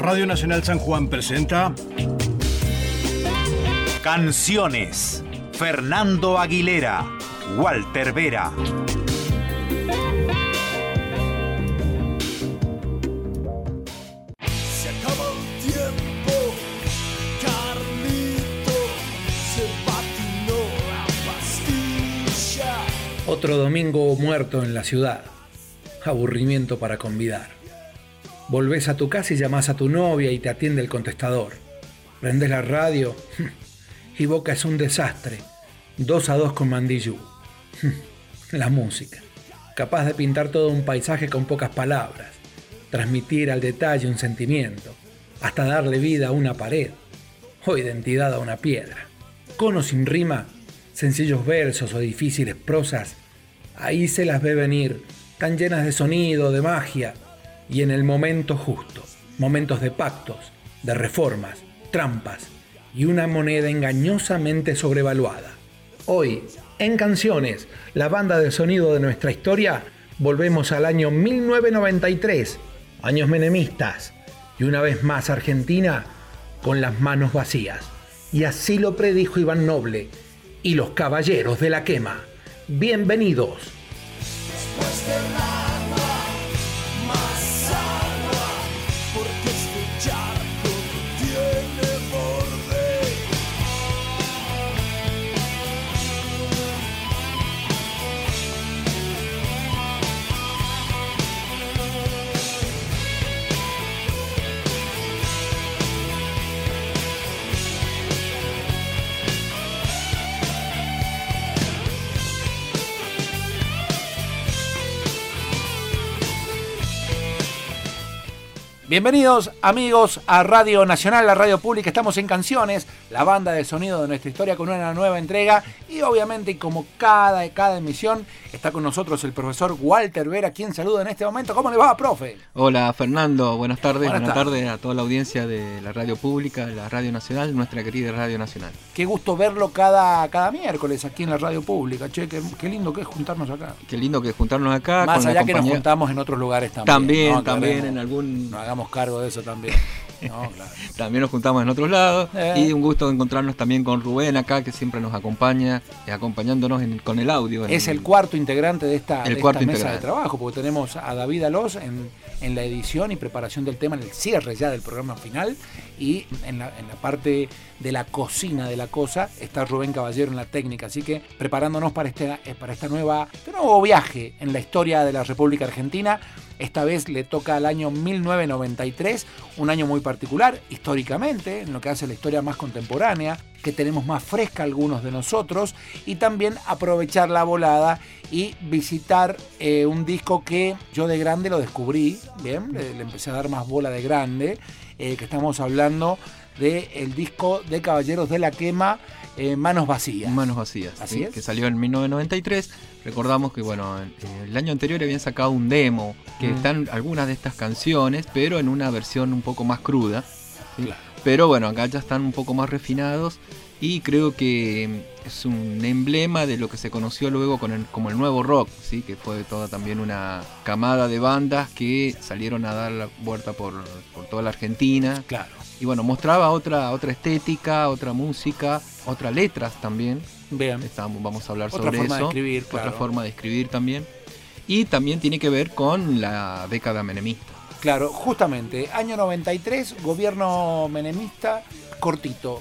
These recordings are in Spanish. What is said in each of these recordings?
Radio Nacional San Juan presenta Canciones. Fernando Aguilera, Walter Vera. Se acaba el tiempo, Carlito se patinó la pastilla. Otro domingo muerto en la ciudad. Aburrimiento para convidar. Volvés a tu casa y llamás a tu novia y te atiende el contestador. Prendes la radio y Boca es un desastre. Dos a dos con Mandillú. La música. Capaz de pintar todo un paisaje con pocas palabras. Transmitir al detalle un sentimiento. Hasta darle vida a una pared. O identidad a una piedra. Con o sin rima, sencillos versos o difíciles prosas, ahí se las ve venir, tan llenas de sonido, de magia, y en el momento justo, momentos de pactos, de reformas, trampas y una moneda engañosamente sobrevaluada. Hoy, en Canciones, la banda de sonido de nuestra historia, volvemos al año 1993, años menemistas, y una vez más Argentina con las manos vacías. Y así lo predijo Iván Noble y los caballeros de la quema. Bienvenidos. Bienvenidos amigos a Radio Nacional, la radio pública. Estamos en Canciones, la banda de sonido de nuestra historia con una nueva entrega. Y obviamente, como cada, cada emisión, está con nosotros el profesor Walter Vera, quien saluda en este momento. ¿Cómo le va, profe? Hola Fernando, buenas tardes, Buenas buenas, tardes. tardes. a toda la audiencia de la radio pública, la radio nacional, nuestra querida radio nacional. Qué gusto verlo cada, cada miércoles aquí en la radio pública. Che, qué, qué lindo que es juntarnos acá. Qué lindo que juntarnos acá. Más con la allá que nos juntamos en otros lugares también. También, ¿no? también en algún, cargo de eso también. No, claro. también nos juntamos en otros lados Eh. y un gusto encontrarnos también con Rubén acá que siempre nos acompaña, eh, acompañándonos en- con el audio. en Es el cuarto integrante de esta, El de cuarto esta mesa de trabajo, porque tenemos a David Alós en, en la edición y preparación del tema, en el cierre ya del programa final, y en la, en la parte de la cocina de la cosa está Rubén Caballero en la técnica, así que preparándonos para, este, para esta nueva, este nuevo viaje en la historia de la República Argentina. Esta vez le toca al año 1993, un año muy particular históricamente, en lo que hace la historia más contemporánea, que tenemos más fresca algunos de nosotros, y también aprovechar la volada y visitar eh, un disco que yo de grande lo descubrí, bien, le, empecé a dar más bola de grande, eh, que estamos hablando del disco de Caballeros de la Quema, eh, Manos Vacías. Manos Vacías, Así ¿sí? es. que salió en 1993. Recordamos que bueno, eh, el año anterior habían sacado un demo, que Mm. están algunas de estas canciones, pero en una versión un poco más cruda. ¿sí? Claro. Pero bueno, acá ya están un poco más refinados y creo que es un emblema de lo que se conoció luego con el- como el nuevo rock, ¿sí? que fue toda también una camada de bandas que salieron a dar la vuelta por, por toda la Argentina. Claro. Y bueno, mostraba otra, otra estética, otra música, otras letras también. Vean. Estamos, vamos a hablar Otra sobre forma de escribir, Otra claro. forma de escribir también. Y también tiene que ver con la década menemista. Claro, justamente, año 93, gobierno menemista, cortito,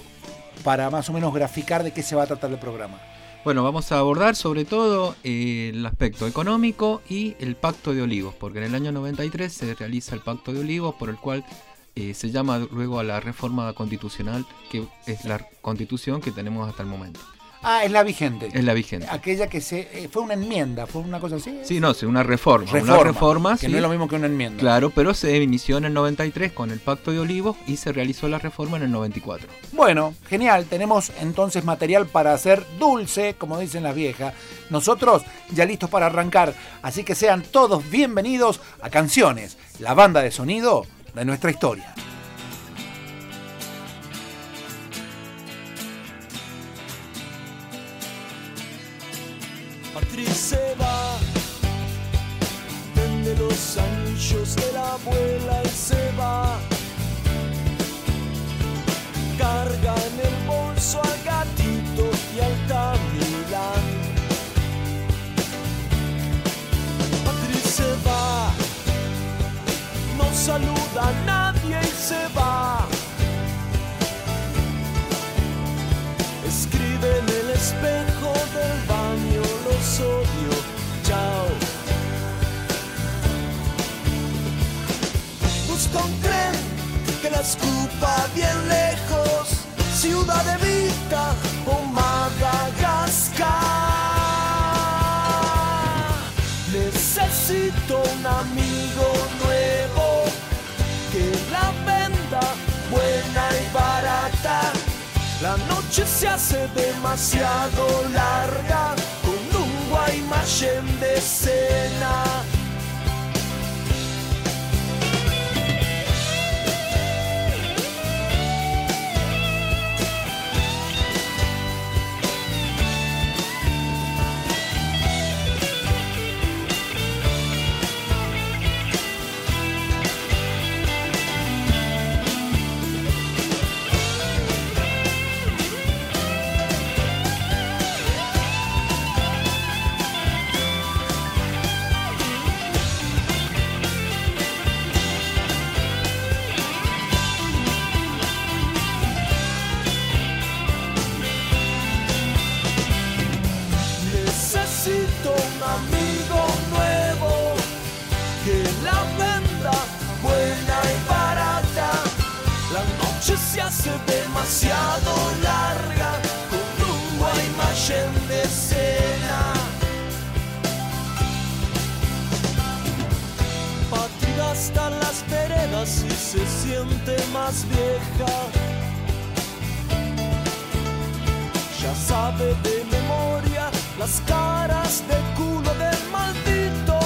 para más o menos graficar de qué se va a tratar el programa. Bueno, vamos a abordar sobre todo eh, el aspecto económico y el Pacto de Olivos, porque en el año 93 se realiza el Pacto de Olivos, por el cual eh, se llama luego a la reforma constitucional, que es la constitución que tenemos hasta el momento. Ah, es la vigente. Es la vigente. Aquella que se eh, fue una enmienda, fue una cosa así. Sí, no, sí, una reforma. reforma, una reforma, que sí. no es lo mismo que una enmienda. Claro, pero se inició en el 93 con el Pacto de Olivos y se realizó la reforma en el 94. Bueno, genial, tenemos entonces material para hacer dulce, como dicen las viejas. Nosotros ya listos para arrancar, así que sean todos bienvenidos a Canciones, la banda de sonido de nuestra historia. Patrick se va vende los anillos de la abuela y se va. Carga a nadie y se va. Escribe en el espejo del baño los odio. Chao. Busca un tren que la escupa bien lejos. Ciudad de Vita o Madagascar. Necesito un amigo La noche se hace demasiado larga con un Guaymallén de cena. Noche se hace demasiado larga con un Guaymallén de cena. Patri gasta las veredas y se siente más vieja. ya sabe de memoria las caras de culo del maldito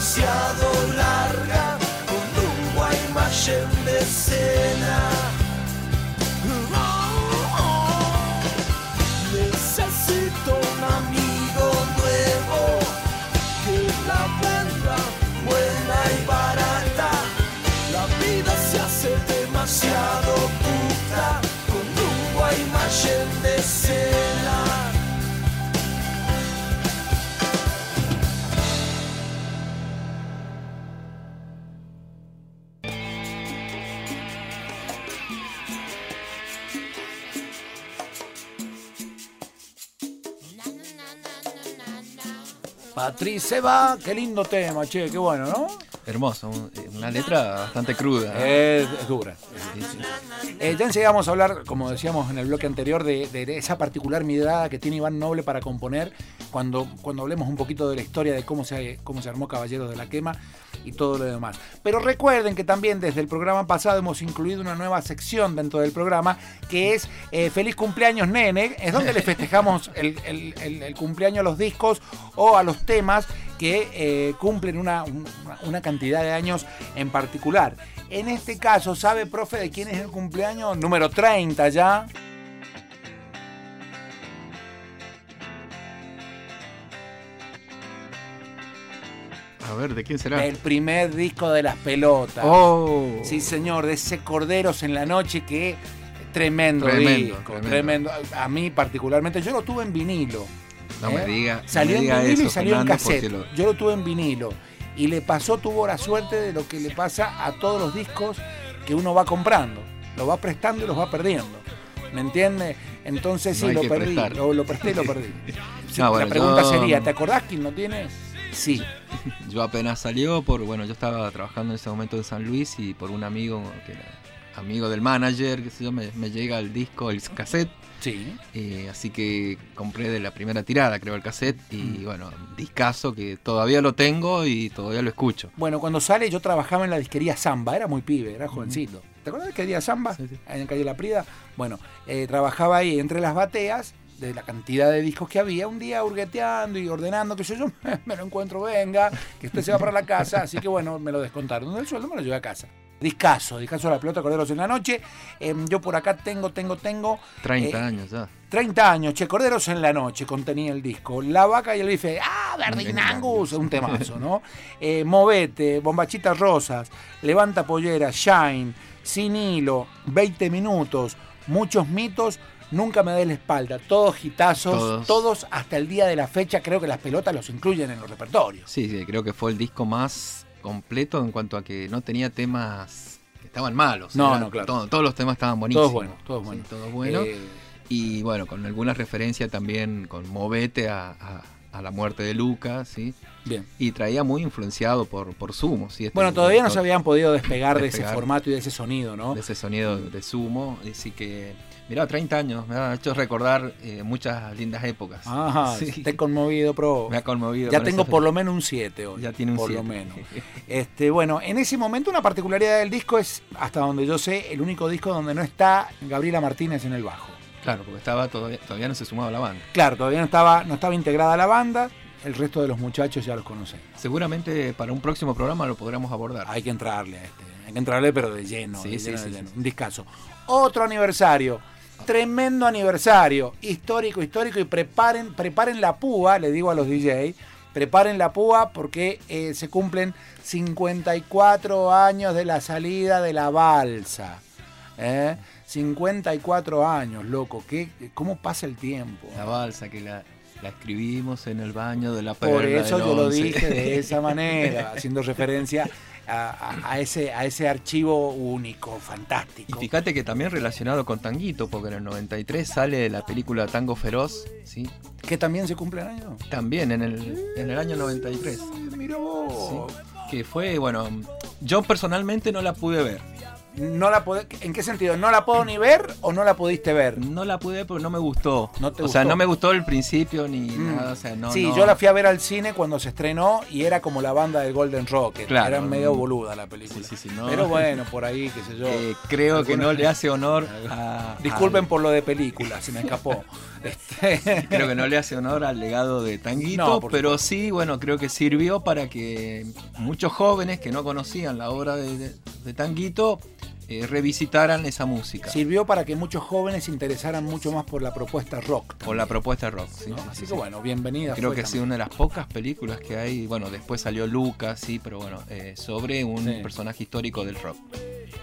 demasiado larga con un Guaymallén de cena. Necesito un amigo nuevo que la venda buena y barata. La vida se hace demasiado puta con un Guaymallén de cena. Patrice se va, qué lindo tema, che, qué bueno, ¿no? Hermoso, un- una letra bastante cruda. Es, es dura. Eh, ya enseguida vamos a hablar, como decíamos en el bloque anterior, de, esa particular mirada que tiene Iván Noble para componer cuando, cuando hablemos un poquito de la historia de cómo se, cómo se armó Caballeros de la Quema y todo lo demás. Pero recuerden que también desde el programa pasado hemos incluido una nueva sección dentro del programa que es eh, Feliz cumpleaños nene, es donde le festejamos el cumpleaños a los discos o a los temas que eh, cumplen una, una- una cantidad de años en particular. En este caso, ¿sabe, profe, de quién es el cumpleaños número 30 ya? A ver, ¿de quién será? El primer disco de las pelotas. Oh, Sí, señor, de ese Corderos en la Noche que tremendo, Tremendo, disco, tremendo. tremendo. A mí particularmente, yo lo tuve en vinilo. no me ¿eh? diga. Salió me en vinilo y eso, salió en Fernando, cassette. lo- Yo lo tuve en vinilo. Y le pasó, tuvo la suerte de lo que le pasa a todos los discos que uno va comprando. Lo va prestando y los va perdiendo. ¿Me entiende? Entonces No sí, lo perdí. Lo, lo presté y lo perdí. Sí, No, bueno, la pregunta yo- sería, ¿te acordás quién lo tiene? Sí. Yo apenas salió por, bueno, yo estaba trabajando en ese momento en San Luis y por un amigo que era amigo del manager, que sé yo, me, me llega el disco, el cassette, Sí. eh, así que compré de la primera tirada, creo, el cassette Mm. y bueno, discazo que todavía lo tengo y todavía lo escucho. Bueno, cuando sale yo trabajaba en la disquería Samba, era muy pibe, era jovencito. ¿Te acuerdas que día Zamba? Sí, sí. En calle La Prida. Bueno, eh, trabajaba ahí entre las bateas de la cantidad de discos que había, un día hurgueteando y ordenando, que yo, yo me lo encuentro, venga, que usted se va para la casa, así que bueno, me lo descontaron. El sueldo me lo llevé a casa. Discaso, discaso de la pelota, Corderos en la noche. Em, yo por acá tengo, tengo, tengo. 30 eh, años ya. 30 años, Che, Corderos en la noche contenía el disco. La vaca y el bife, ah, Verdinangus, un temazo, ¿no? Eh, Movete, Bombachitas Rosas, Levanta Pollera, Shine, Sin Hilo, 20 minutos, muchos mitos. Nunca me dé la espalda, todos hitazos, Todos. todos. hasta el día de la fecha, creo que las pelotas los incluyen en los repertorios. Sí, sí, creo que fue el disco más completo en cuanto a que no tenía temas que estaban malos. No, Eran no, claro. todo- todos los temas estaban buenísimos. Todos buenos, todos Sí, buenos. todos buenos. Eh, Y bueno, con alguna referencia también con Movete a, a- a la muerte de Lucas, ¿sí? Bien. Y traía muy influenciado por, por Sumo, ¿sí? Este Bueno, todavía no se habían podido despegar, de ese formato y de ese sonido, ¿no? de ese sonido de Sumo. Así que, mirá, 30 años, me ha hecho recordar eh, muchas lindas épocas. Ajá, Sí. te he conmovido, pro. Me ha conmovido. Ya tengo por lo menos un 7 hoy. Ya tiene un Por lo siete. menos. Este, bueno, en ese momento una particularidad del disco es, hasta donde yo sé, el único disco donde no está Gabriela Martínez en el bajo. Claro, porque estaba todavía, todavía no se sumaba a la banda. Claro, todavía no estaba, no estaba integrada la banda, el resto de los muchachos ya los conocen. Seguramente para un próximo programa lo podremos abordar. Hay que entrarle a este, hay que entrarle pero de lleno, Sí, de sí, lleno, sí, de sí, lleno. sí. un discazo. Otro aniversario, tremendo aniversario, histórico, histórico y preparen, preparen la púa, le digo a los DJ, preparen la púa porque eh, se cumplen 54 años de la salida de la balsa. ¿eh? 54 años, loco, ¿qué, ¿cómo pasa el tiempo? La balsa que la, la escribimos en el baño de la Por eso del yo lo dije de esa manera, haciendo referencia a, ese, a ese archivo único, Y fantástico. fíjate que también relacionado con Tanguito, porque en el 93 sale la película Tango Feroz, ¿sí? Que también se cumple el año. También en el, en el año 93. Mira vos. ¿sí? Que fue, bueno, yo personalmente no la pude ver. No la ¿En qué sentido? ¿No la puedo ni ver o no la pudiste ver? No la pude ver porque no me gustó. ¿No te o sea, no me gustó el principio ni Mm. nada. O sea, no, sí, no. yo la fui a ver al cine cuando se estrenó y era como la banda de Golden Rocket. Claro. Era medio boluda la película. Sí, sí, sí, no. Pero bueno, por ahí, qué sé yo. Eh, creo que no le hace honor a. Disculpen al- por lo de película, se me escapó. Este, Creo que no le hace honor al legado de Tanguito, pero sí, bueno, creo que sirvió para que muchos jóvenes que no conocían la obra de, de- de Tanguito eh, revisitaran esa música. Sirvió para que muchos jóvenes se interesaran mucho más por la propuesta rock. Por la propuesta rock. sí, ¿no? sí, Así sí, que sí. bueno, bienvenida. Creo que ha sido una de las pocas películas que hay. Bueno, después salió Lucas, sí, pero bueno, eh, sobre un personaje histórico del rock.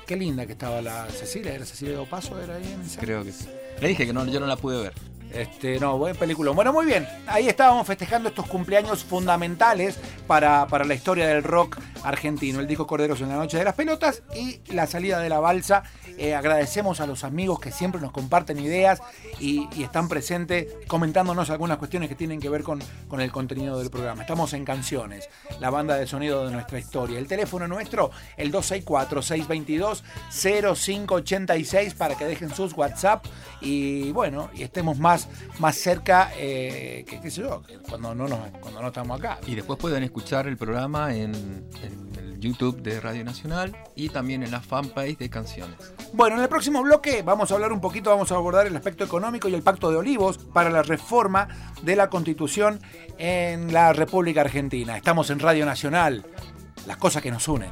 Qué linda que estaba la Cecilia, ¿era Cecilia de Opaso? ¿Era ahí en esa? Creo que sí. Le dije que no, yo no la pude ver. Este, no, buen película. Bueno, muy bien. Ahí estábamos festejando estos cumpleaños fundamentales para, para la historia del rock argentino. El disco Corderos en la Noche de las Pelotas y la salida de la balsa. Eh, agradecemos a los amigos que siempre nos comparten ideas y, y están presentes comentándonos algunas cuestiones que tienen que ver con, con el contenido del programa. Estamos en Canciones, la banda de sonido de nuestra historia. El teléfono nuestro, el 264-622-0586 para que dejen sus WhatsApp y bueno, y estemos más, más cerca, eh, que qué sé yo, que cuando no, nos, cuando no estamos acá. Y después pueden escuchar el programa en, en el YouTube de Radio Nacional y también en la fanpage de canciones. Bueno, en el próximo bloque vamos a hablar un poquito, vamos a abordar el aspecto económico y el pacto de Olivos para la reforma de la constitución en la República Argentina. Estamos en Radio Nacional, las cosas que nos unen.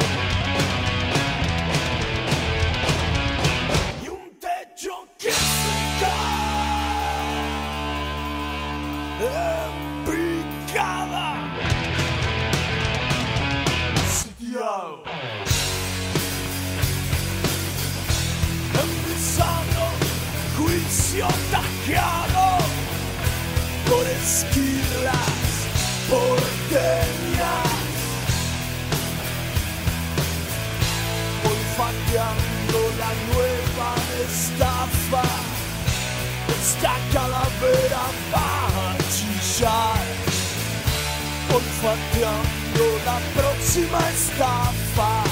esquilas porteñas. olfateando la nueva estafa. Esta calavera va a chillar, olfateando la próxima estafa.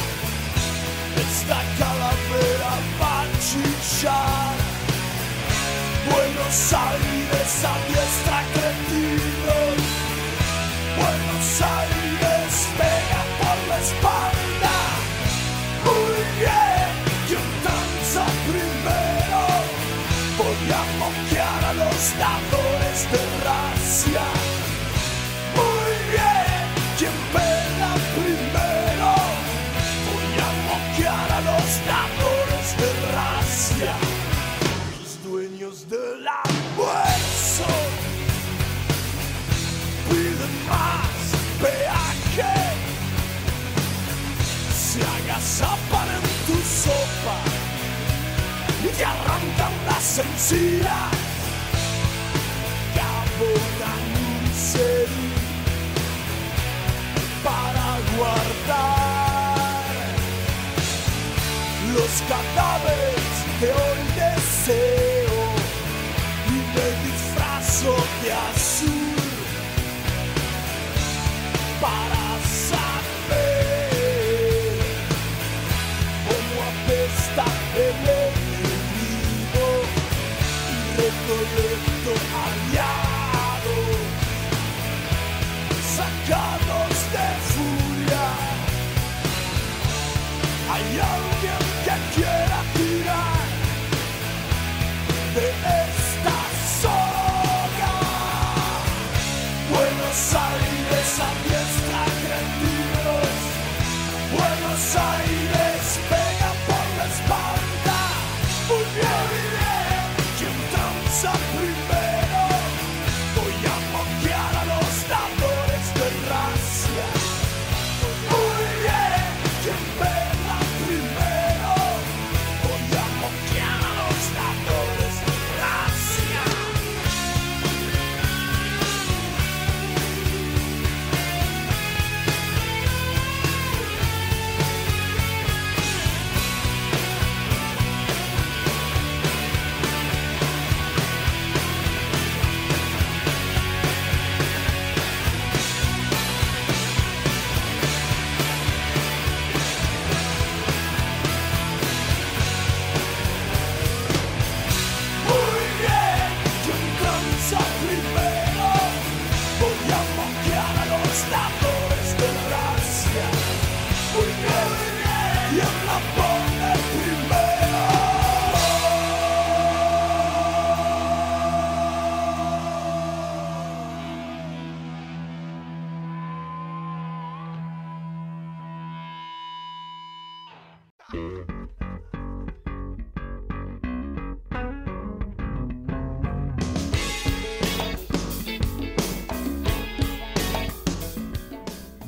Esta calavera va a chillar. Buenos Aires a diestra cretinos. Buenos Aires pega por la espalda. Muy bien, quien danza primero. Voy a moquear a los dadores encías. Cabonan un para guardar los cadáveres que hoy deseo y me disfrazo de azul para for you.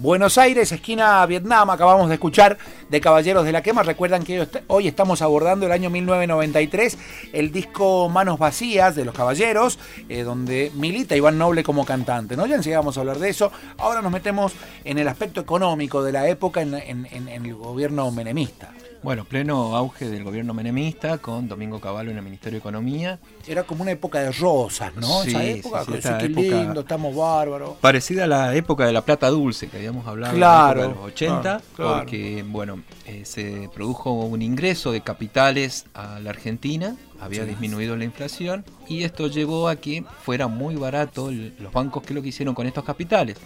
Buenos Aires, esquina Vietnam, acabamos de escuchar de Caballeros de la Quema. Recuerdan que hoy est- hoy estamos abordando el año 1993, el disco Manos Vacías de los Caballeros, eh, donde milita Iván Noble como cantante. ¿no? Ya enseguida vamos a hablar de eso. Ahora nos metemos en el aspecto económico de la época en el gobierno menemista. Bueno, pleno auge del gobierno menemista con Domingo Cavallo en el Ministerio de Economía. Era como una época de rosas, ¿no? Sí, Esa época, sí, sí, qué lindo, estamos bárbaros. Parecida a la época de la plata dulce que habíamos hablado Claro, en la época de los 80, claro, claro. porque bueno, eh, se produjo un ingreso de capitales a la Argentina, había disminuido la inflación y esto llevó a que fuera muy barato los bancos que lo que hicieron con estos capitales.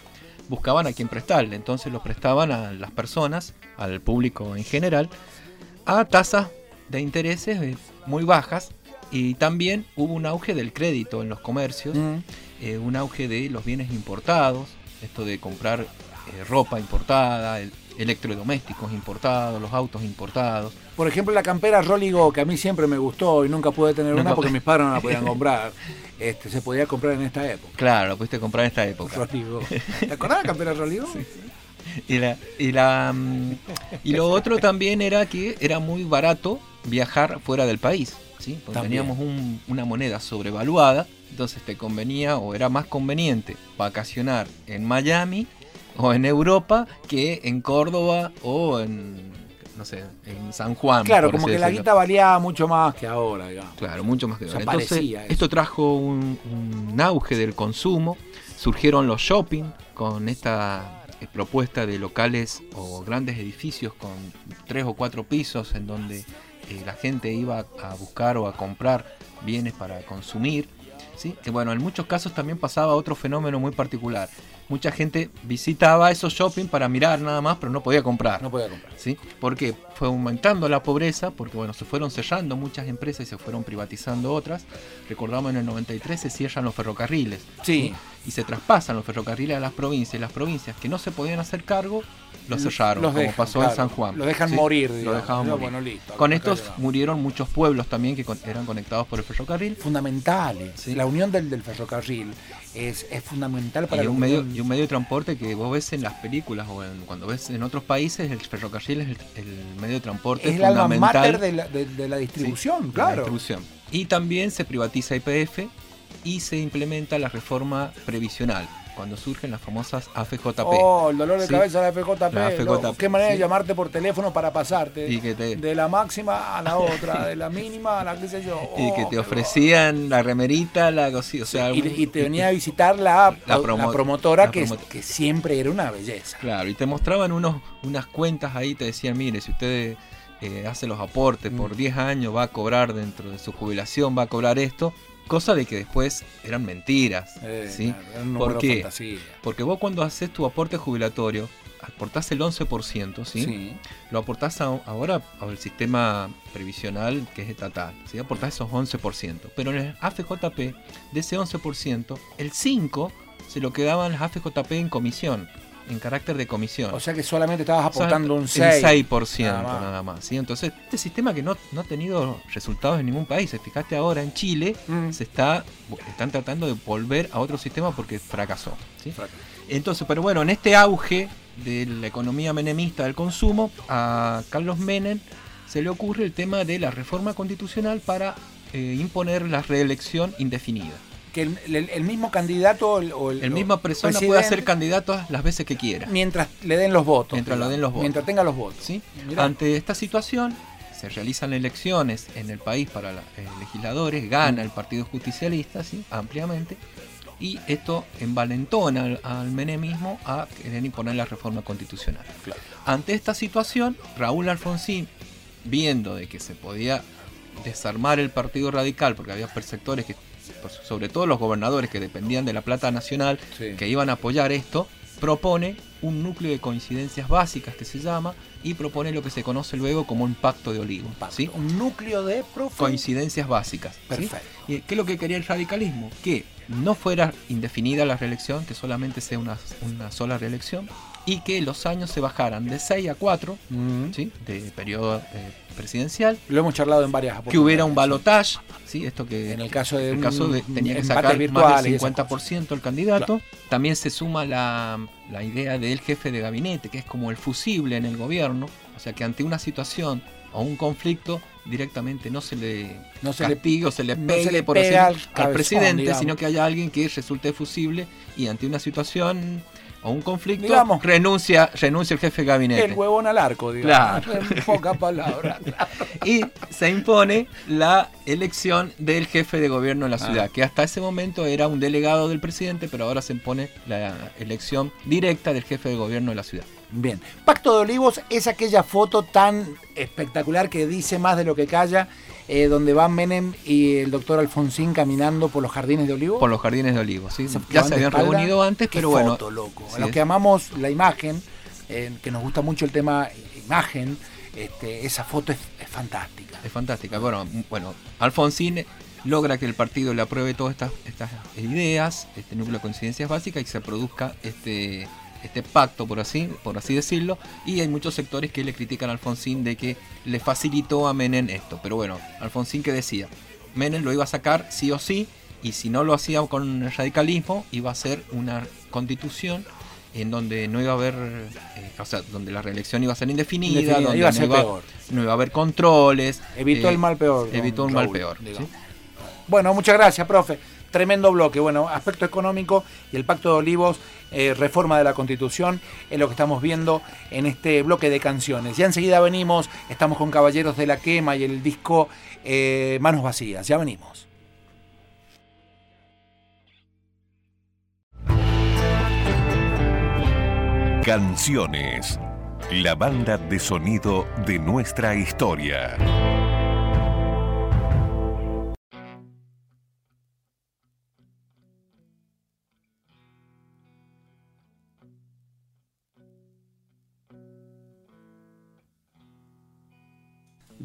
Buscaban a quien prestarle, entonces los prestaban a las personas, al público en general, a tasas de intereses muy bajas y también hubo un auge del crédito en los comercios Mm. eh, un auge de los bienes importados, esto de comprar eh, ropa importada, el- electrodomésticos importados, los autos importados. Por ejemplo, la campera Rolligo, que a mí siempre me gustó y nunca pude tener una porque mis padres no la podían comprar. Este, se podía comprar en esta época. Claro, lo pudiste comprar en esta época. Rolligo. ¿Te acordás de la campera Rolligo? Y, la, y, la, mm, y lo otro también era que era muy barato viajar fuera del país. ¿sí? Porque teníamos un- una moneda sobrevaluada, entonces te convenía o era más conveniente vacacionar en Miami o en Europa que en Córdoba o en no sé, en San Juan. Claro, como que la guita valía mucho más que ahora, digamos. Claro, mucho más que O sea, dólar. Entonces, esto trajo un, un auge del consumo, surgieron los shopping con esta propuesta de locales o grandes edificios con tres o cuatro pisos en donde eh, la gente iba a buscar o a comprar bienes para consumir. ¿sí? Que bueno, en muchos casos también pasaba otro fenómeno muy particular. Mucha gente visitaba esos shopping para mirar nada más, pero no podía comprar. No podía comprar. ¿sí? Porque fue aumentando la pobreza, porque bueno, se fueron cerrando muchas empresas y se fueron privatizando otras. Recordamos en el 93 se cierran los ferrocarriles. Sí. Y se traspasan los ferrocarriles a las provincias. Y las provincias que no se podían hacer cargo, los cerraron, Los como dejan, pasó claro. en San Juan. Lo dejan ¿sí? morir, Lo digamos. dejaban No, morir. bueno, listo, Con estos murieron muchos pueblos también que con- eran conectados por el ferrocarril. Fundamentales. Sí. La unión del, del ferrocarril es, es fundamental para Y un, medio, y un medio de transporte que vos ves en las películas o en- cuando ves en otros países, el ferrocarril es el, el medio de transporte es el alma fundamental. mater de la, de- de la distribución, Sí, la claro. distribución. Y también se privatiza IPF y se implementa la reforma previsional, cuando surgen las famosas AFJP. Oh, el dolor de Sí. cabeza de la FJP. La loco. FJP, Qué manera de llamarte por teléfono para pasarte Y que te- de la máxima a la otra, de la mínima a la qué sé yo. Y que Oh, te ofrecían la remerita, la cosita, o sea, Y, te venía a visitar la, La la promo- promotora la que, que siempre era una belleza. Claro, y te mostraban unos, unas cuentas ahí, te decían, mire, si usted eh, hace los aportes Mm. por 10 años, va a cobrar dentro de su jubilación, va a cobrar esto, cosa de que después eran mentiras. Eh, ¿sí? claro, ¿Por qué? fantasía. Porque vos cuando haces tu aporte jubilatorio, aportás el 11%, ¿sí? Sí. Lo aportás a- ahora al sistema previsional que es estatal, ¿sí? Aportás esos 11%. Pero en el AFJP, de ese 11%, el 5% se lo quedaban las AFJP en comisión, en carácter de comisión. O sea que solamente estabas aportando un el 6. 6% nada más. nada más. ¿sí? Entonces, este sistema que no, no ha tenido resultados en ningún país. Fijaste ahora en Chile, Mm. se está están tratando de volver a otro sistema porque fracasó. ¿sí? Entonces, pero bueno, en este auge de la economía menemista del consumo, a Carlos Menem se le ocurre el tema de la reforma constitucional para eh, imponer la reelección indefinida. Que el, el- el mismo candidato o el, o el- misma persona puede ser candidato las veces que quiera. mientras le den los votos. Mientras le den los votos. Mientras tenga los votos. ¿sí? Mirá. Ante esta situación, se realizan elecciones en el país para la- eh, legisladores, gana el Partido Justicialista ¿sí? ampliamente, y esto envalentona al, al menemismo a querer imponer la reforma constitucional. Ante esta situación, Raúl Alfonsín, viendo de que se podía desarmar el Partido Radical, porque había sectores que, sobre todo los gobernadores que dependían de la plata nacional, Sí. que iban a apoyar esto, propone un núcleo de coincidencias básicas que se llama y propone lo que se conoce luego como un pacto de olivo. ¿sí? Un núcleo de profe. Coincidencias básicas. Perfecto. ¿Y qué es lo que quería el radicalismo? Que no fuera indefinida la reelección, que solamente sea una, una sola reelección, y que los años se bajaran de 6 a 4 Mm. ¿sí? de periodo eh, presidencial, Lo hemos charlado en varias que hubiera un balotage, ¿sí? esto que En el caso de el un- caso de tenía que sacar más del esas 50% el candidato. También se suma la, la idea del jefe de gabinete, que es como el fusible en el gobierno, o sea que ante una situación o un conflicto directamente no se le No se le- castigue o se le no pegue se le por pega al presidente, digamos. sino que haya alguien que resulte fusible y ante una situación o un conflicto Digamos. renuncia renuncia el jefe de gabinete. El huevón al arco, digamos. Claro. En pocas palabras. y se impone la elección del jefe de gobierno de la Ah. ciudad, que hasta ese momento era un delegado del presidente, pero ahora se impone la elección directa del jefe de gobierno de la ciudad. Bien. Pacto de Olivos es aquella foto tan espectacular que dice más de lo que calla, eh, donde van Menem y el doctor Alfonsín caminando por los jardines de Olivos. Por los jardines de Olivos, ¿sí? Se- Ya se habían espalda. reunido antes, Qué pero bueno. foto, loco. sí, A los que amamos la imagen, eh, que nos gusta mucho el tema imagen, este, esa foto es, es fantástica. Es fantástica. Bueno, bueno, Alfonsín logra que el partido le apruebe todas estas, estas ideas, este núcleo de coincidencias básicas y que se produzca este, este pacto, por así, por así decirlo. Y hay muchos sectores que le critican a Alfonsín de que le facilitó a Menem esto. Pero bueno, Alfonsín que decía, Menem lo iba a sacar sí o sí, y si no lo hacía con el radicalismo, iba a ser una constitución en donde no iba a haber, eh, o sea, donde la reelección iba a ser indefinida, Indefinida, donde iba a no ser iba, peor. no iba a haber controles. Evitó eh, el mal peor. Evitó un mal peor. Bueno, muchas gracias, profe. Tremendo bloque. Bueno, aspecto económico y el Pacto de Olivos, eh, reforma de la Constitución, es lo que estamos viendo en este bloque de canciones. Ya enseguida venimos, estamos con Caballeros de la Quema y el disco eh, Manos Vacías. Ya venimos. Canciones. La banda de sonido de nuestra historia.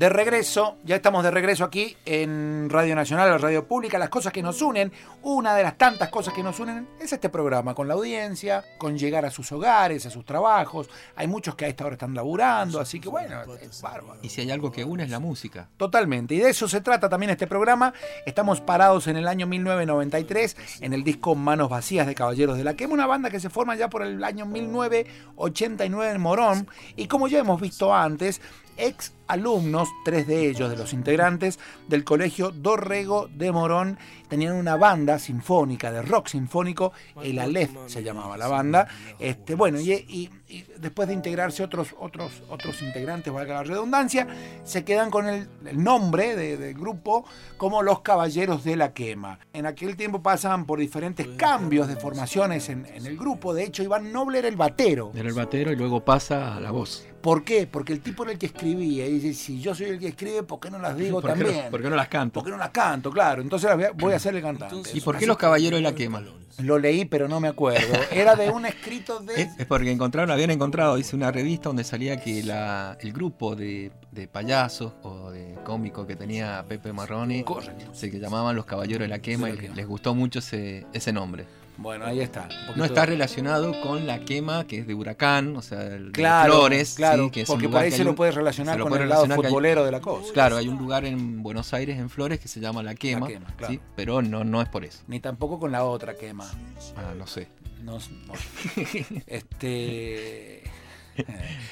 De regreso, ya estamos de regreso aquí en Radio Nacional, la radio pública, las cosas que nos unen, una de las tantas cosas que nos unen es este programa, con la audiencia, con llegar a sus hogares, a sus trabajos. Hay muchos que a esta hora están laburando, así que bueno, es bárbaro. Y si hay algo que une es la música. Totalmente, y de eso se trata también este programa. Estamos parados en el año 1993 en el disco Manos Vacías de Caballeros de la Quema, una banda que se forma ya por el año 1989 en Morón, y como ya hemos visto antes, ex alumnos, tres de ellos, de los integrantes del colegio Dorrego de Morón, tenían una banda sinfónica, de rock sinfónico, el Aleph se llamaba la banda. Este, bueno, y, y- y después de integrarse otros, otros, otros integrantes, valga la redundancia, se quedan con el, el nombre de- del grupo como los Caballeros de la Quema. En aquel tiempo pasaban por diferentes cambios de formaciones en, en el grupo, de hecho Iván Noble era el batero. Era el batero y luego pasa a la voz. ¿Por qué? Porque el tipo era el que escribía. Y dice, si yo soy el que escribe, ¿por qué no las digo ¿Por qué, también? no, por qué no las canto? ¿Por qué no las canto? Claro. Entonces las voy a- voy a ser el cantante. ¿Y por qué los caballeros de la quema? Lo leí, pero no me acuerdo. Era de un escrito de... Es, es porque encontraron, habían encontrado, hice una revista donde salía que la, el grupo de, de payasos o de cómicos que tenía Pepe Marrone Correcto. se que llamaban los caballeros de la quema y les gustó mucho ese, ese nombre. Bueno, ahí está. poquito- No está relacionado con la quema que es de huracán, o sea, el de Flores, claro, ¿sí? que es un porque por ahí se lo puedes relacionar lo con puede el lado relacionar hay- futbolero de la cosa. Claro, hay un lugar en Buenos Aires, en Flores, que se llama La Quema, Quema, claro. ¿sí? pero no, no es por eso. Ni tampoco con la otra quema. Ah, no sé. No, no. este.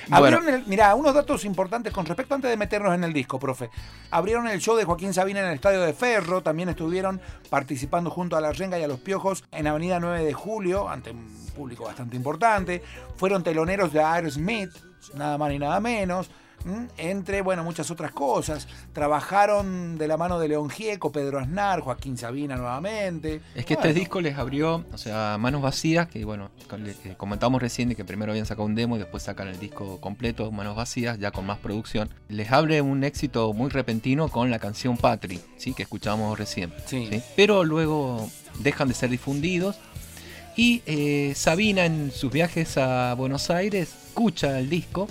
Bueno. Abrieron el, mirá, unos datos importantes con respecto antes de meternos en el disco, profe. Abrieron el show de Joaquín Sabina en el Estadio de Ferro, también estuvieron participando junto a La Renga y a Los Piojos en Avenida 9 de Julio, ante un público bastante importante. Fueron teloneros de Aerosmith, nada más ni nada menos. ¿M? Entre, bueno, muchas otras cosas. Trabajaron de la mano de León Gieco, Pedro Aznar, Joaquín Sabina nuevamente. Es que Bueno, este disco les abrió, o sea, Manos Vacías, que bueno, que comentamos recién de que primero habían sacado un demo y después sacan el disco completo, Manos Vacías, ya con más producción. Les abre un éxito muy repentino con la canción Patri, ¿sí? que escuchábamos recién. Sí. ¿sí? Pero luego dejan de ser difundidos y eh, Sabina en sus viajes a Buenos Aires escucha el disco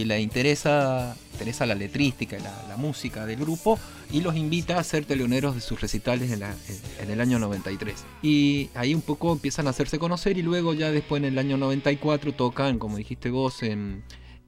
y le interesa, interesa la letrística y la, la música del grupo y los invita a ser teloneros de sus recitales en, la- en- en el año 93. Y ahí un poco empiezan a hacerse conocer y luego ya después en el año 94 tocan, como dijiste vos, en,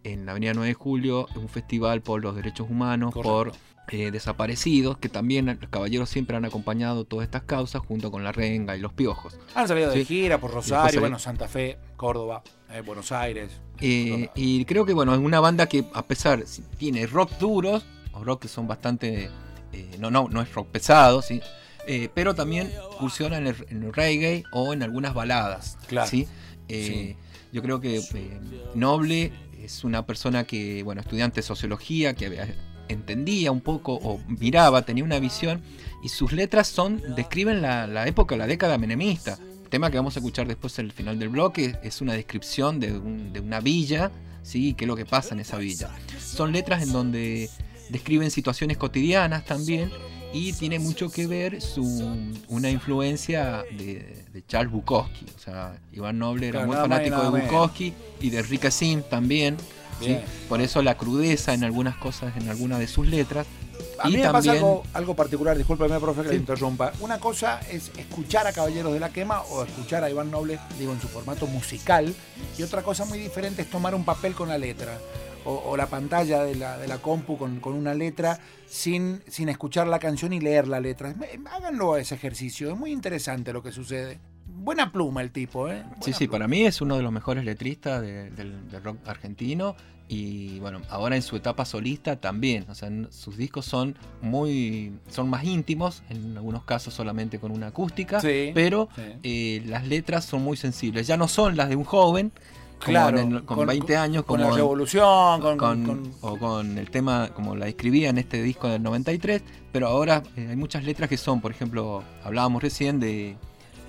en la Avenida 9 de Julio, un festival por los derechos humanos, por eh, desaparecidos, que también los caballeros siempre han acompañado todas estas causas junto con la renga y los piojos. Han salido de gira por Rosario, bueno, Santa Fe, Córdoba, eh, Buenos Aires. Eh, y creo que bueno, es una banda que a pesar, si tiene rock duros, o rock que son bastante, eh, no, no, no es rock pesado, ¿sí? Eh, pero también funciona en el, en el reggae o en algunas baladas. Claro. ¿sí? Yo creo que Noble es una persona que, bueno, estudiante de sociología, que había- entendía un poco o miraba, tenía una visión, y sus letras son, describen la, la época, la década menemista. Tema que vamos a escuchar después en el final del bloque es una descripción de, un- de una villa, ¿sí? ¿Qué es lo que pasa en esa villa? Son letras en donde describen situaciones cotidianas también y tiene mucho que ver su, una influencia de, de Charles Bukowski. O sea, Iván Noble era muy fanático de. Bukowski y de Rika Sim también. Por eso la crudeza en algunas cosas, en algunas de sus letras. A y mí me pasa algo, algo particular, discúlpeme, profe, que le Sí. interrumpa. Una cosa es escuchar a Caballeros de la Quema o escuchar a Iván Noble, digo, en su formato musical, y otra cosa muy diferente es tomar un papel con la letra. O, o la pantalla de la, de la compu con, con una letra sin, sin escuchar la canción y leer la letra. Háganlo ese ejercicio, es muy interesante lo que sucede. Buena pluma el tipo, ¿eh? Sí, sí, para mí es uno de los mejores letristas de- del, del rock argentino y bueno, ahora en su etapa solista también, o sea, sus discos son muy, son más íntimos, en algunos casos solamente con una acústica, Sí, pero sí. eh, las letras son muy sensibles, ya no son las de un joven, Claro, el- con, 20 años, con la revolución, con, con- con- o con el tema como la escribía en este disco del 93, pero ahora eh, hay muchas letras que son, por ejemplo, hablábamos recién de,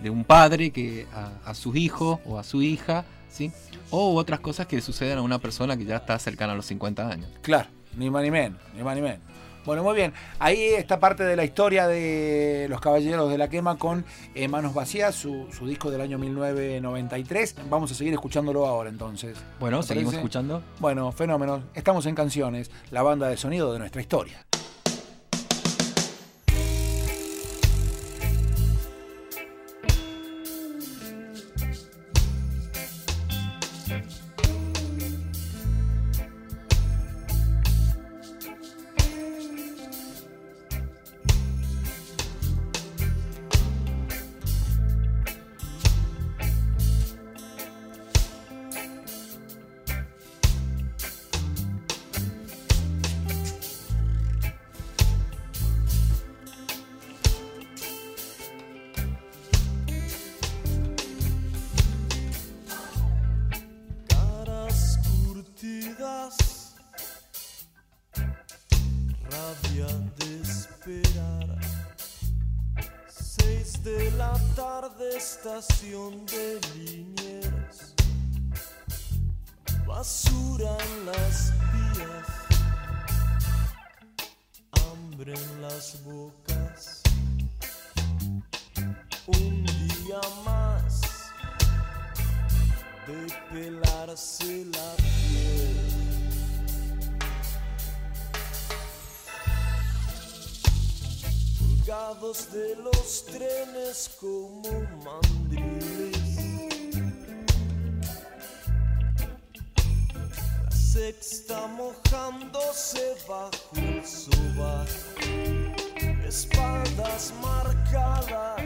de un padre que a, a su hijo o a su hija, ¿sí? O otras cosas que suceden a una persona que ya está cercana a los 50 años. Claro, ni más ni menos, ni más ni menos. Bueno, muy bien. Ahí está parte de la historia de Los Caballeros de la Quema con eh, Manos Vacías, su, su disco del año 1993. Vamos a seguir escuchándolo ahora entonces. Bueno, ¿Te seguimos parece? escuchando. Bueno, fenómeno. Estamos en Canciones, la banda de sonido de nuestra historia. De los trenes como mandriles. La sexta mojándose bajo el sobaco. Espaldas marcadas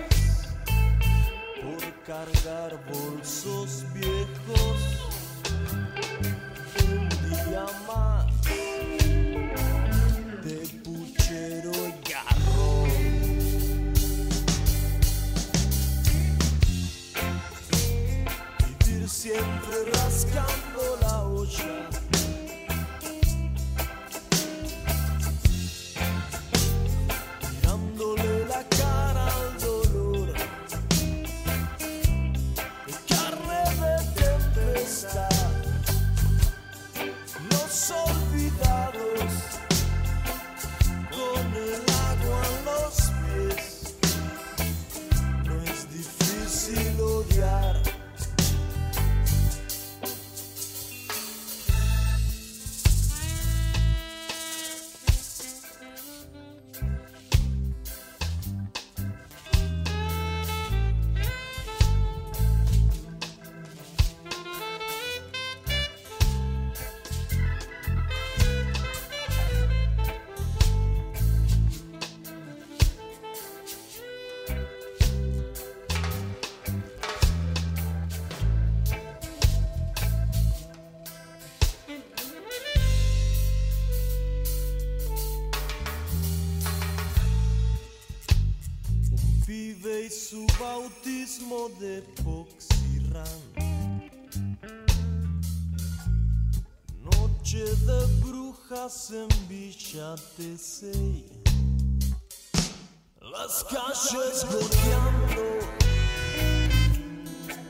por cargar bolsos viejos. Un día más bautismo de Poxirán. Noche de brujas en Villa Tesey. Las calles goteando.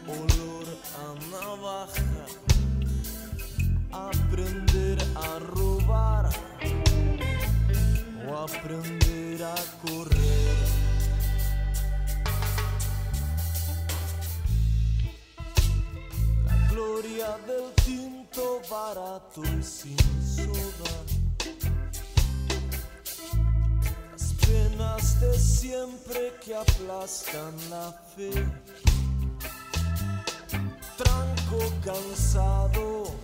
Olor a navaja. Aprender a robar o aprender a correr. La gloria del tinto barato y sin soda. Las penas de siempre que aplastan la fe. Tranco cansado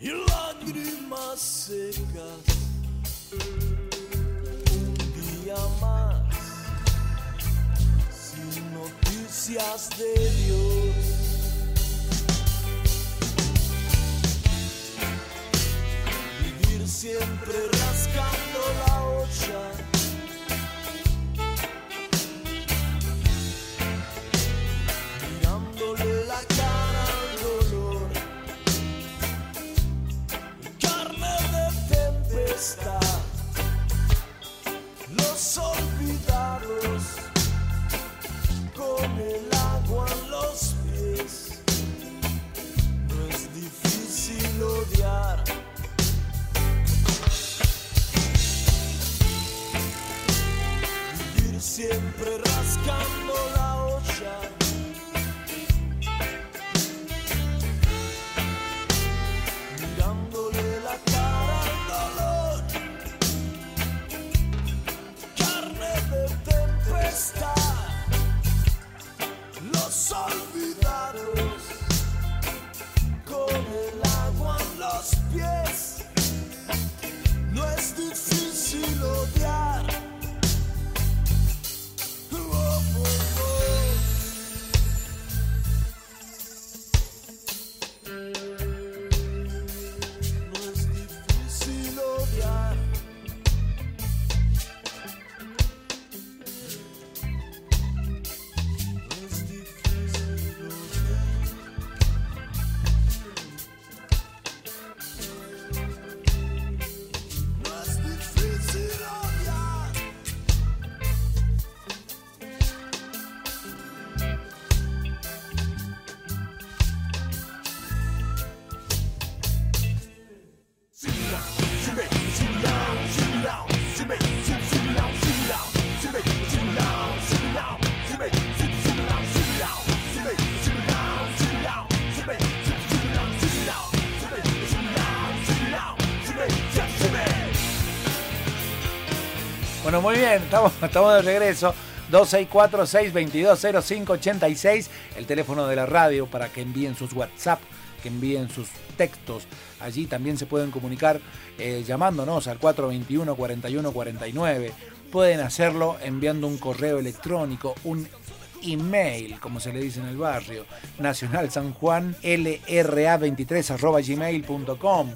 y lágrimas secas. Un día más sin noticias. de Dios. Siempre rascando la olla. Siempre rascando muy bien, estamos, estamos de regreso. 264-622-0586, el teléfono de la radio para que envíen sus WhatsApp, que envíen sus textos. Allí también se pueden comunicar eh, llamándonos al 421-4149. Pueden hacerlo enviando un correo electrónico, un email, como se le dice en el barrio, nacional San Juan, lra23 gmail.com.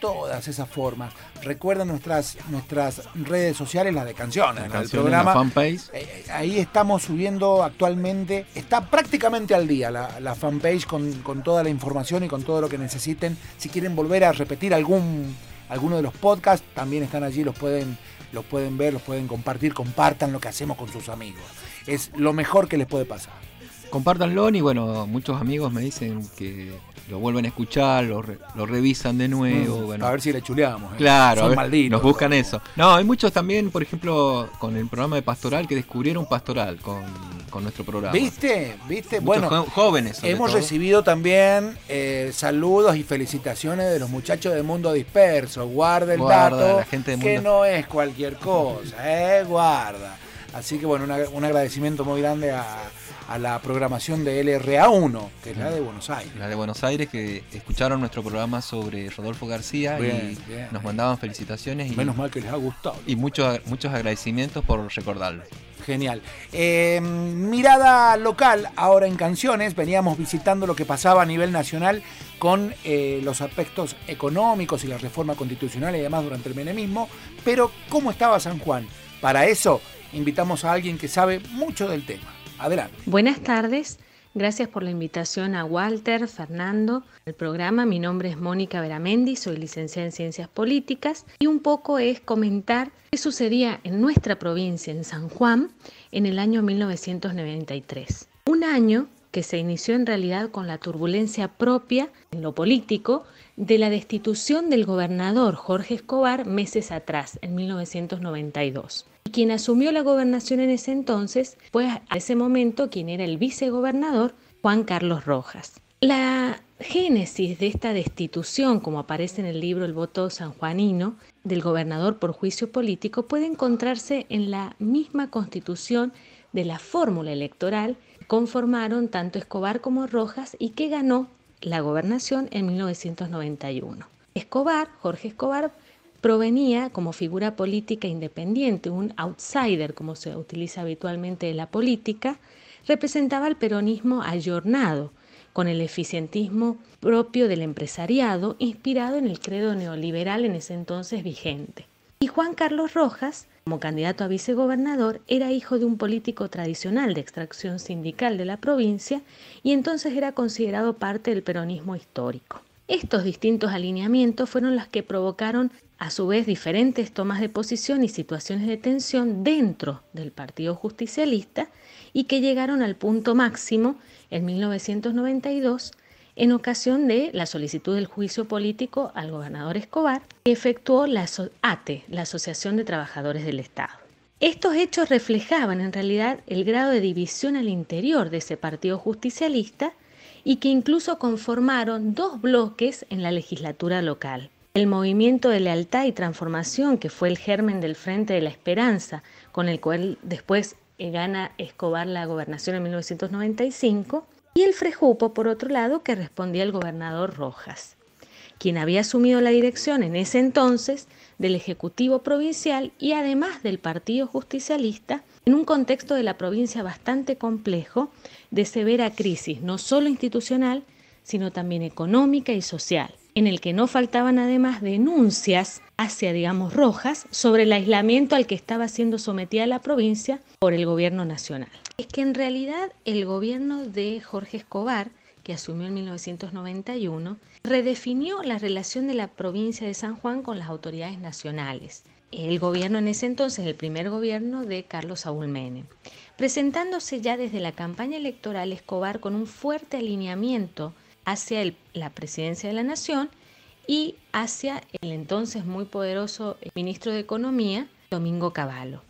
Todas esas formas. Recuerden nuestras, nuestras redes sociales, las de canciones, La canción programa. la fanpage. Eh, ahí estamos subiendo actualmente, está prácticamente al día la, la fanpage con, con toda la información y con todo lo que necesiten. Si quieren volver a repetir algún alguno de los podcasts, también están allí, los pueden, los pueden ver, los pueden compartir, compartan lo que hacemos con sus amigos. Es lo mejor que les puede pasar. Compártanlo y bueno, muchos amigos me dicen que lo vuelven a escuchar, lo, re- lo revisan de nuevo. bueno. Mm, A ver si le chuleamos. ¿eh? Claro, Son ver, malditos. nos buscan eso. No, hay muchos también, por ejemplo, con el programa de Pastoral que descubrieron Pastoral con, con nuestro programa. ¿Viste? ¿Viste? Muchos Bueno, jóvenes. Hemos todo. recibido también eh, saludos y felicitaciones de los muchachos de Mundo Disperso. Guarda el Guarda, dato, la gente de que Mundo- no es cualquier cosa, eh, guarda. Así que bueno, una- un agradecimiento muy grande a, a la programación de LRA1, que es la de Buenos Aires. La de Buenos Aires que escucharon nuestro programa sobre Rodolfo García Bien, y bien. nos mandaban felicitaciones y, Menos mal que les ha gustado. y muchos, muchos agradecimientos por recordarlo. Genial. Eh, mirada local, ahora en canciones, veníamos visitando lo que pasaba a nivel nacional con eh, los aspectos económicos y la reforma constitucional y demás durante el menemismo, pero ¿cómo estaba San Juan? Para eso invitamos a alguien que sabe mucho del tema. Buenas tardes, gracias por la invitación a Walter, Fernando, al programa. Mi nombre es Mónica Veramendi, soy licenciada en Ciencias Políticas y un poco es comentar qué sucedía en nuestra provincia, en San Juan, en el año 1993. Un año que se inició en realidad con la turbulencia propia en lo político de la destitución del gobernador Jorge Escobar meses atrás, en 1992. Quien asumió la gobernación en ese entonces fue a ese momento quien era el vicegobernador Juan Carlos Rojas. La génesis de esta destitución, como aparece en el libro El voto sanjuanino, del gobernador por juicio político, puede encontrarse en la misma constitución de la fórmula electoral conformaron tanto Escobar como Rojas y que ganó la gobernación en 1991. Escobar, Jorge Escobar, provenía como figura política independiente, un outsider, como se utiliza habitualmente en la política, representaba al peronismo ayornado, con el eficientismo propio del empresariado, inspirado en el credo neoliberal en ese entonces vigente. Y Juan Carlos Rojas, como candidato a vicegobernador, era hijo de un político tradicional de extracción sindical de la provincia y entonces era considerado parte del peronismo histórico. Estos distintos alineamientos fueron los que provocaron a su vez diferentes tomas de posición y situaciones de tensión dentro del Partido Justicialista y que llegaron al punto máximo en 1992 en ocasión de la solicitud del juicio político al gobernador Escobar que efectuó la ATE, la Asociación de Trabajadores del Estado. Estos hechos reflejaban en realidad el grado de división al interior de ese partido justicialista y que incluso conformaron dos bloques en la legislatura local. El movimiento de lealtad y transformación, que fue el germen del Frente de la Esperanza, con el cual después eh, gana Escobar la gobernación en 1995, y el Frejupo, por otro lado, que respondía al gobernador Rojas, quien había asumido la dirección en ese entonces del Ejecutivo Provincial y además del Partido Justicialista, en un contexto de la provincia bastante complejo, de severa crisis, no solo institucional, sino también económica y social, en el que no faltaban además denuncias hacia, digamos, rojas sobre el aislamiento al que estaba siendo sometida la provincia por el gobierno nacional. Es que en realidad el gobierno de Jorge Escobar, que asumió en 1991, redefinió la relación de la provincia de San Juan con las autoridades nacionales. El gobierno en ese entonces, el primer gobierno de Carlos Saúl Menem presentándose ya desde la campaña electoral Escobar con un fuerte alineamiento hacia la presidencia de la nación y hacia el entonces muy poderoso ministro de Economía, Domingo Cavallo.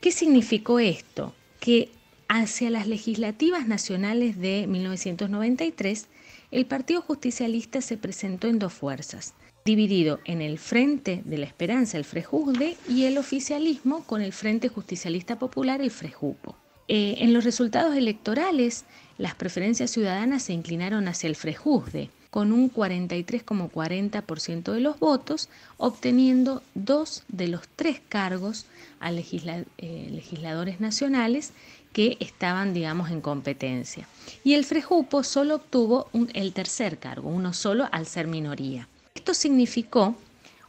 ¿Qué significó esto? Que hacia las legislativas nacionales de 1993, el Partido Justicialista se presentó en dos fuerzas, dividido en el Frente de la Esperanza, el Frejuzde, y el oficialismo con el Frente Justicialista Popular, el Frejupo. Eh, en los resultados electorales, las preferencias ciudadanas se inclinaron hacia el Frejuzde, con un 43,40% de los votos, obteniendo dos de los tres cargos a eh, legisladores nacionales que estaban, digamos, en competencia. Y el Frejupo solo obtuvo el tercer cargo, uno solo al ser minoría. Esto significó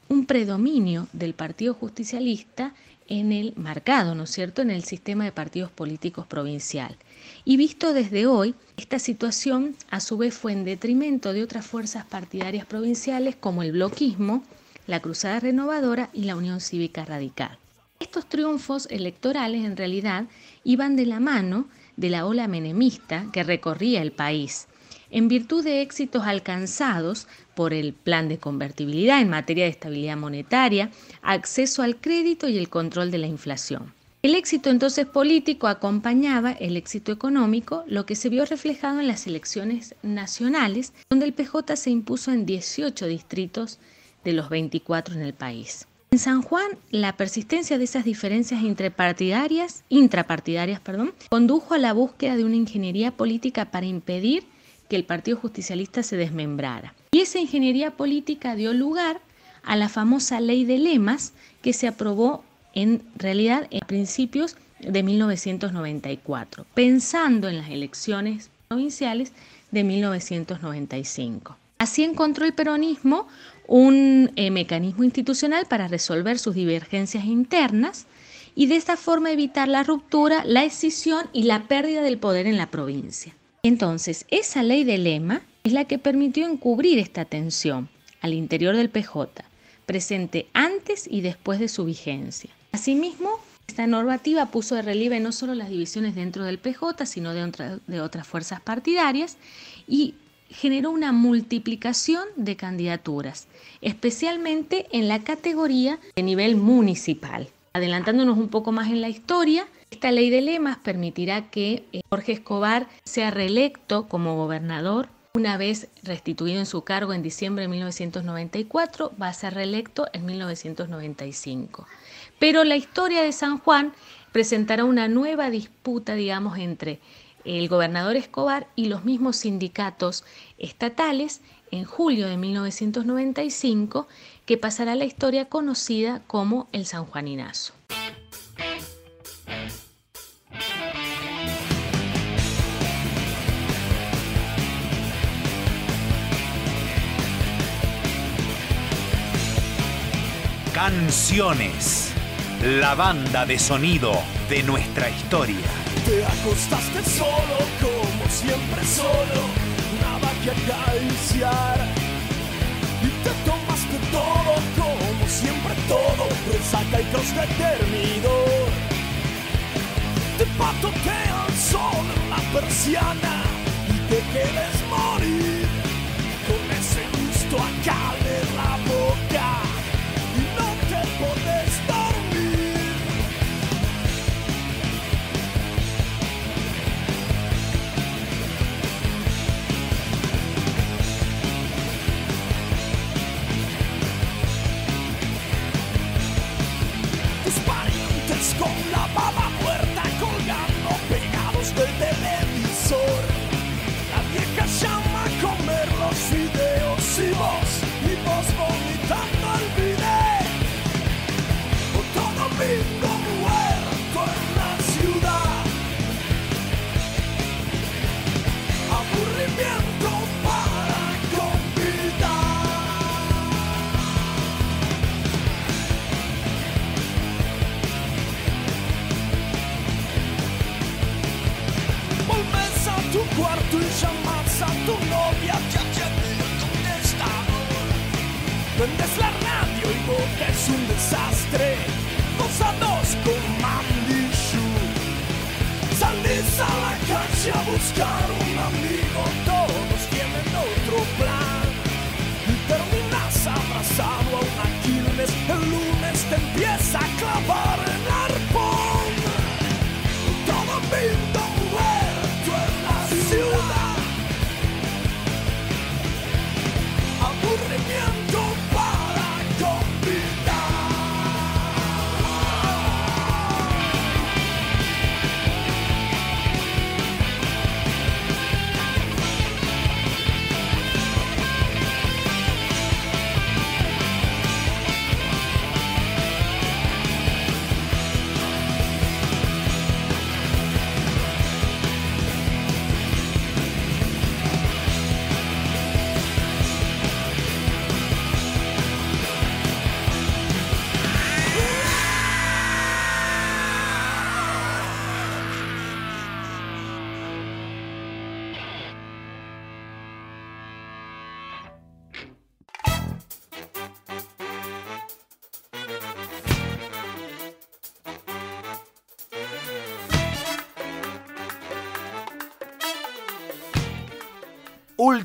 un predominio del Partido Justicialista en el marcado, ¿no es cierto?, en el sistema de partidos políticos provincial. Y visto desde hoy, esta situación a su vez fue en detrimento de otras fuerzas partidarias provinciales como el bloquismo, la Cruzada Renovadora y la Unión Cívica Radical. Estos triunfos electorales en realidad iban de la mano de la ola menemista que recorría el país en virtud de éxitos alcanzados por el plan de convertibilidad en materia de estabilidad monetaria, acceso al crédito y el control de la inflación. El éxito entonces político acompañaba el éxito económico, lo que se vio reflejado en las elecciones nacionales, donde el PJ se impuso en 18 distritos de los 24 en el país. En San Juan, la persistencia de esas diferencias intrapartidarias, intrapartidarias perdón, condujo a la búsqueda de una ingeniería política para impedir que el Partido Justicialista se desmembrara. Y esa ingeniería política dio lugar a la famosa ley de lemas que se aprobó en realidad en principios de 1994, pensando en las elecciones provinciales de 1995. Así encontró el peronismo un eh, mecanismo institucional para resolver sus divergencias internas y de esta forma evitar la ruptura, la escisión y la pérdida del poder en la provincia. Entonces, esa ley de lema es la que permitió encubrir esta tensión al interior del PJ, presente antes y después de su vigencia. Asimismo, esta normativa puso de relieve no solo las divisiones dentro del PJ, sino de, de otras fuerzas partidarias y generó una multiplicación de candidaturas, especialmente en la categoría de nivel municipal. Adelantándonos un poco más en la historia, esta ley de lemas permitirá que eh, Jorge Escobar sea reelecto como gobernador. Una vez restituido en su cargo en diciembre de 1994, va a ser reelecto en 1995. Pero la historia de San Juan presentará una nueva disputa, digamos, entre el gobernador Escobar y los mismos sindicatos estatales en julio de 1995, que pasará a la historia conocida como el Sanjuaninazo. Canciones. La banda de sonido de nuestra historia. Te acostaste solo, como siempre solo, nada que acariciar. Y te tomaste todo, como siempre todo, resaca y cross determinador. Te patotea el sol en la persiana y te quieres morir. Con ese gusto acá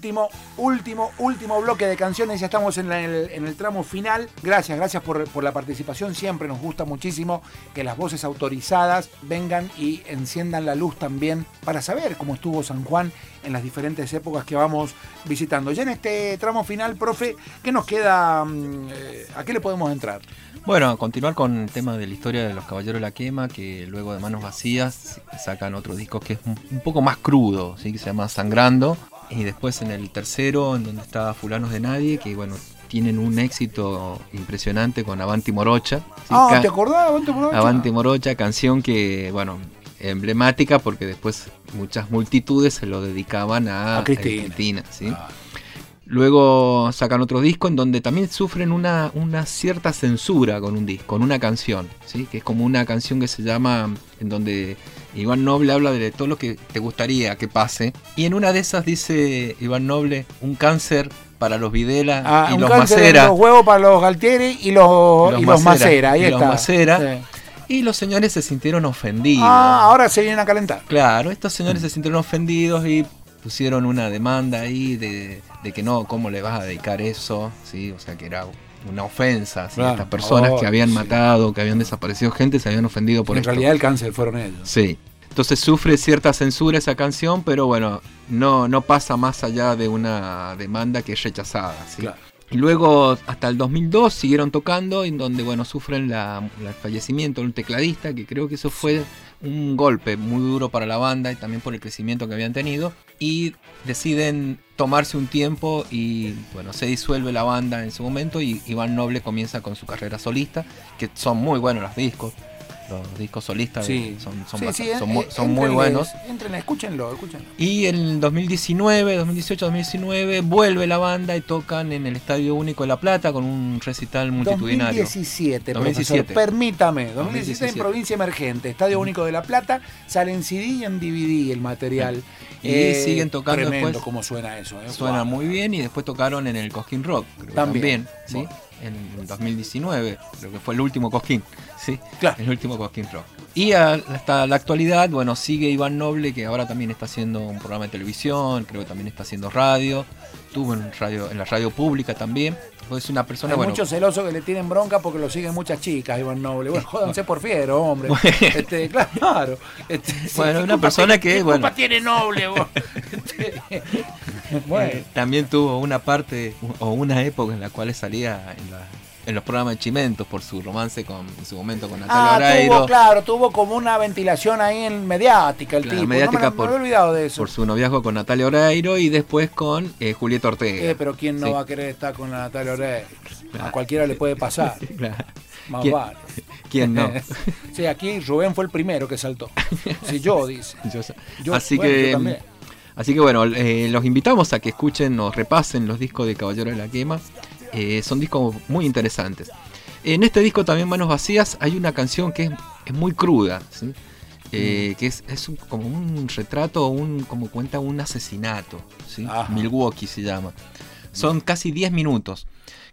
Último, último, último bloque de canciones. Ya estamos en, el, en el tramo final. Gracias, gracias por, por la participación. Siempre nos gusta muchísimo que las voces autorizadas vengan y enciendan la luz también para saber cómo estuvo San Juan en las diferentes épocas que vamos visitando. Ya en este tramo final, profe, ¿qué nos queda? mm, eh, ¿A qué le podemos entrar? Bueno, a continuar con el tema de la historia de los Caballeros de la Quema, que luego de Manos Vacías sacan otro disco que es un poco más crudo, ¿sí? que se llama Sangrando. Y después en el tercero, en donde está Fulanos de Nadie, que bueno, tienen un éxito impresionante con Avanti Morocha. ¿sí? Ah, ¿te acordás? Avanti Morocha? Avanti Morocha, canción que, bueno, emblemática porque después muchas multitudes se lo dedicaban a, A Cristina. Cristina, ¿sí? Ah. Luego sacan otro disco en donde también sufren una, una cierta censura con un disco, con una canción, ¿sí? que es como una canción que se llama, en donde Iván Noble habla de todo lo que te gustaría que pase. Y en una de esas dice Iván Noble, un cáncer para los Videla Ah, y un los Macera. los huevos para los Galtieri y los, y los Macera. Ahí y los está. Macera. Sí. Y los señores se sintieron ofendidos. Ah, ahora se vienen a calentar. Claro, estos señores se sintieron ofendidos y pusieron una demanda ahí de, de que no, ¿cómo le vas a dedicar eso? ¿Sí? O sea, que era una ofensa. ¿sí? Claro. Estas personas Oh, que habían sí. matado, que habían desaparecido gente, se habían ofendido por en esto. realidad el cáncer fueron ellos. Sí. Entonces sufre cierta censura esa canción, pero bueno, no, no pasa más allá de una demanda que es rechazada. ¿sí? Claro. Y luego hasta el 2002 siguieron tocando, en donde bueno sufren la, la- el fallecimiento de un tecladista, que creo que eso fue un golpe muy duro para la banda y también por el crecimiento que habían tenido. Y deciden tomarse un tiempo y bueno, se disuelve la banda en su momento y Iván Noble comienza con su carrera solista, que son muy buenos los discos. Los discos solistas Sí, son, son, Sí, bast- sí, son en- muy, son muy entrenle, buenos. Entren, escúchenlo, escúchenlo. Y en 2019, 2018, 2019 vuelve la banda y tocan en el Estadio Único de La Plata con un recital multitudinario. 2017, 2017. profesor. Permítame, 2017 en 2017. Provincia Emergente, Estadio Único de La Plata, sale en CD y en DVD el material. Y siguen tocando Tremendo después. cómo suena eso. ¿eh? Suena Wow. muy bien y después tocaron en el Cosquín Rock, creo También. también, ¿sí? Bueno. En 2019, creo que fue el último Cosquín, ¿sí? Claro. El último Cosquín Rock. Y hasta la actualidad, bueno, sigue Iván Noble, que ahora también está haciendo un programa de televisión, creo que también está haciendo radio, tuvo en, radio, en la radio pública también. Pues es una persona, Hay bueno, muchos celosos que le tienen bronca porque lo siguen muchas chicas, Iván Noble. Bueno, jódanse por fiero, hombre. Bueno. Este, claro. Este, Bueno, ¿qué una persona que, ¿qué bueno. culpa tiene Noble, vos? Este, bueno. Eh, también tuvo una parte o una época en la cual salía en, la- en los programas de Chimentos por su romance con en su momento con Natalia Ah, Oreiro, tuvo, claro, tuvo como una ventilación ahí en mediática el Claro, tipo. mediática no me, por- me había olvidado de eso. por su noviazgo con Natalia Oreiro y después con eh, Julieta Ortega. Eh, pero ¿quién no Sí. va a querer estar con la Natalia Oreiro? A cualquiera le puede pasar. Claro. Más ¿Quién- vale. ¿Quién no? sí, aquí Rubén fue el primero que saltó. Si yo, dice. Yo- Yo- así bueno, yo que también. Así que bueno, eh, los invitamos a que escuchen o repasen los discos de Caballero de la Quema. Eh, son discos muy interesantes. En este disco también Manos Vacías hay una canción que es, es muy cruda, ¿sí? Eh, que es, es un- como un retrato, un, como cuenta un asesinato, ¿sí? Milwaukee se llama. Son casi 10 minutos.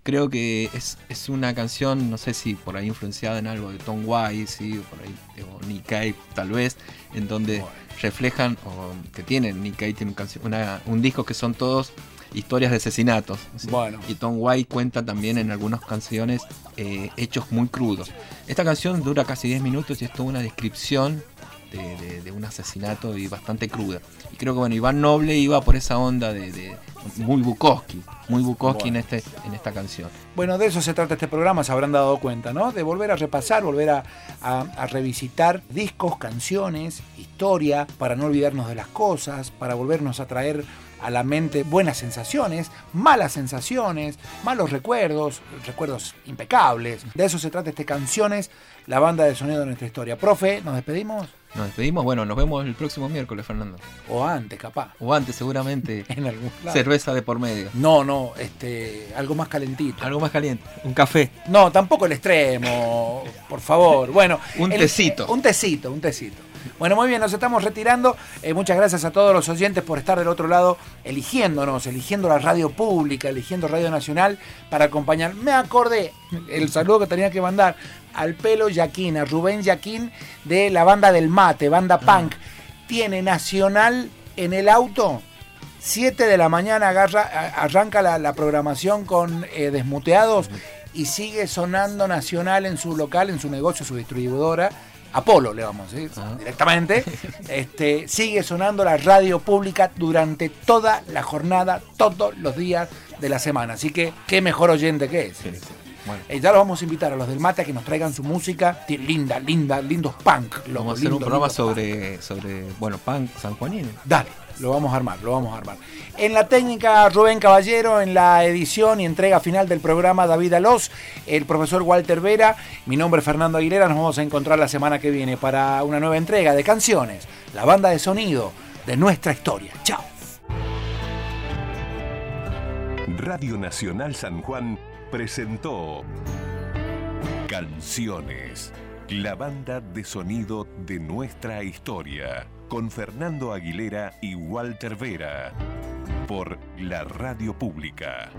Creo que es, es una canción, no sé si por ahí influenciada en algo de Tom White, ¿sí? o por ahí, o Nick Cave tal vez, en donde reflejan, o que tienen, Nick Cave tiene un, una- un disco que son todos historias de asesinatos. ¿sí? Bueno. Y Tom White cuenta también en algunas canciones eh, hechos muy crudos. Esta canción dura casi 10 minutos y es toda una descripción de, de- de un asesinato y bastante cruda. Y creo que bueno, Iván Noble iba por esa onda de- muy Bukowski, muy Bukowski Bueno. en, este, en esta canción. Bueno, de eso se trata este programa, se habrán dado cuenta, ¿no? De volver a repasar, volver a, a- a revisitar discos, canciones, historia, para no olvidarnos de las cosas, para volvernos a traer a la mente buenas sensaciones, malas sensaciones, malos recuerdos, recuerdos impecables. De eso se trata este Canciones, la banda de sonido de nuestra historia. Profe, ¿nos despedimos? Nos despedimos, bueno, nos vemos el próximo miércoles, Fernando. O antes, capaz. O antes, seguramente, En algún lado. cerveza de por medio. No, no, este, algo más calentito. Algo más caliente, un café. No, tampoco el extremo, por favor. Bueno, Un el- tecito. Un tecito, un tecito. Bueno, muy bien, nos estamos retirando. Eh, muchas gracias a todos los oyentes por estar del otro lado, eligiéndonos, eligiendo la radio pública, eligiendo Radio Nacional para acompañar. Me acordé el saludo que tenía que mandar al pelo Yaquín, a Rubén Yaquín de la banda del Mate, banda punk. Tiene Nacional en el auto. 7 de la mañana agarra, arranca la, la programación con eh, desmuteados y sigue sonando Nacional en su local, en su negocio, su distribuidora. Apolo, le vamos a decir Ajá. directamente. Este, sigue sonando la radio pública durante toda la jornada, todos los días de la semana. Así que, qué mejor oyente que es. Bueno, Eh, ya los vamos a invitar a los del mate a que nos traigan su música. Linda, linda, lindos punk. vamos a hacer un programa punk. sobre, sobre, bueno, punk sanjuanino. Dale, lo vamos a armar, lo vamos a armar. En la técnica Rubén Caballero, en la edición y entrega final del programa David Alós, el profesor Walter Vera, mi nombre es Fernando Aguilera, nos vamos a encontrar la semana que viene para una nueva entrega de canciones, la banda de sonido de nuestra historia. Chao. Radio Nacional San Juan presentó Canciones, la banda de sonido de nuestra historia, con Fernando Aguilera y Walter Vera, por la radio pública.